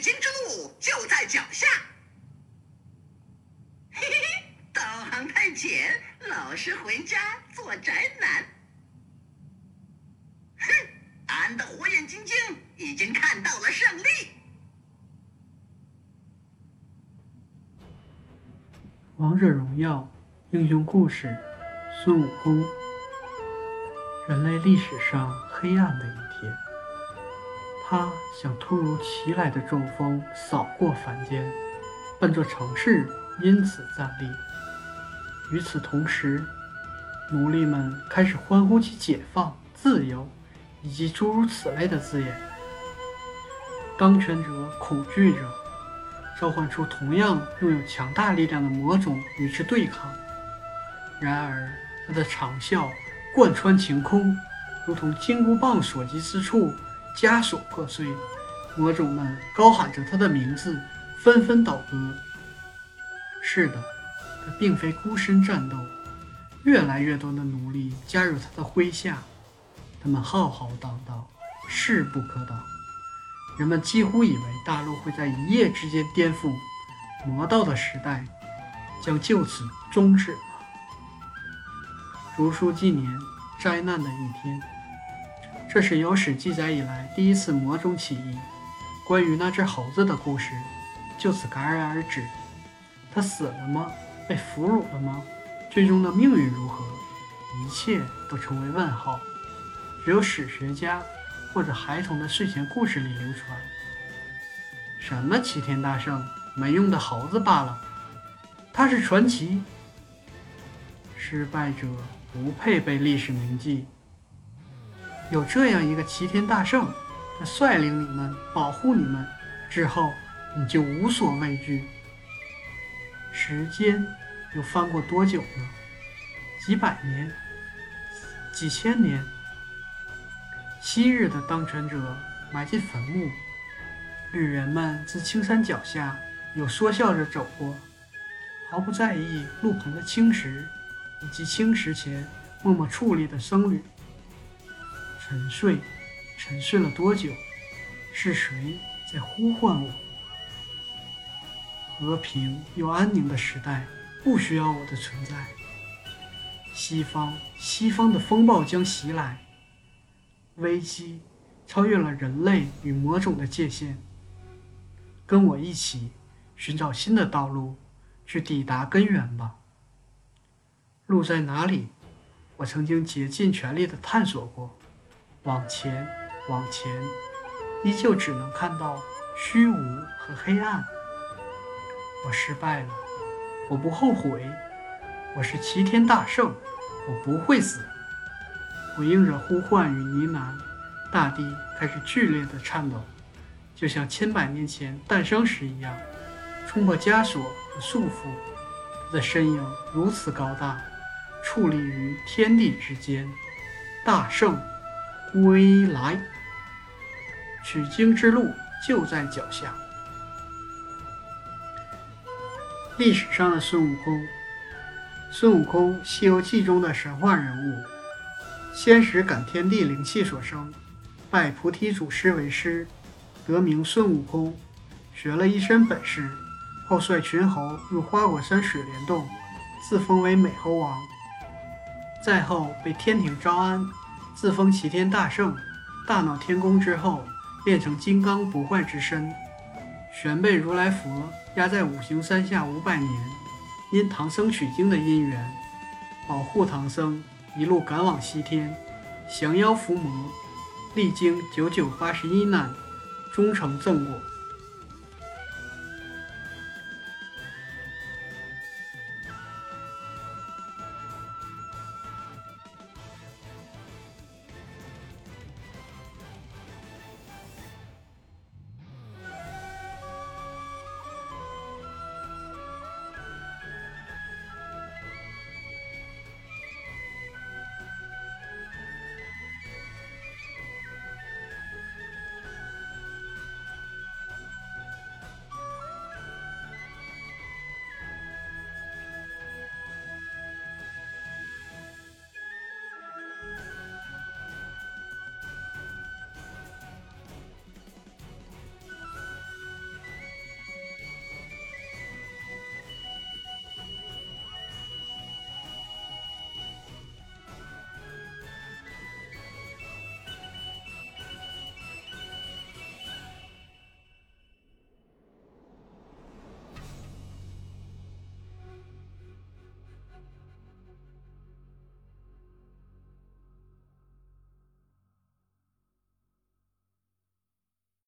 金之路就在脚下，嘿嘿，导航探险，老实回家做宅男。哼，俺的火眼金睛已经看到了胜利。王者荣耀，英雄故事，孙悟空，人类历史上黑暗的一。他像突如其来的中风扫过凡间，半座城市因此站立。与此同时，奴隶们开始欢呼起解放、自由以及诸如此类的字眼。当权者恐惧着，召唤出同样拥有强大力量的魔种与之对抗。然而，他的长啸贯穿晴空，如同金箍棒所及之处，枷锁破碎。魔种们高喊着他的名字，纷纷倒戈。是的。他并非孤身战斗，越来越多的奴隶加入他的麾下，他们浩浩荡荡，势不可挡。人们几乎以为大陆会在一夜之间颠覆，魔道的时代将就此终止了。竹书纪年，灾难的一天，这是有史记载以来第一次魔种起义。关于那只猴子的故事就此戛然而止。他死了吗？被俘虏了吗？最终的命运如何？一切都成为问号。只有史学家或者孩童的睡前故事里流传。什么齐天大圣，没用的猴子罢了。他是传奇。失败者不配被历史铭记。有这样一个齐天大圣，在率领你们，保护你们，之后你就无所畏惧。时间又翻过多久呢？几百年，几千年。昔日的当权者埋进坟墓，旅人们自青山脚下又说笑着走过，毫不在意路旁的青石以及青石前默默矗立的僧侣。沉睡，沉睡了多久？是谁在呼唤我？和平又安宁的时代不需要我的存在。西方，西方的风暴将袭来，危机超越了人类与魔种的界限。跟我一起寻找新的道路，去抵达根源吧。路在哪里？我曾经竭尽全力地探索过，往前，往前，依旧只能看到虚无和黑暗。我失败了，我不后悔。我是齐天大圣，我不会死。回应着呼唤与呢喃，大地开始剧烈的颤抖，就像千百年前诞生时一样，冲破枷锁和束缚。他的身影如此高大，矗立于天地之间。大圣归来，取经之路就在脚下。历史上的孙悟空，孙悟空，《西游记》中的神话人物，先是感天地灵气所生，拜菩提祖师为师，得名孙悟空，学了一身本事，后率群猴入花果山水帘洞，自封为美猴王。再后被天庭招安，自封齐天大圣，大闹天宫之后，变成金刚不坏之身。玄被如来佛压在五行山下五百年，因唐僧取经的因缘，保护唐僧一路赶往西天，降妖伏魔，历经九九八十一难，终成正果。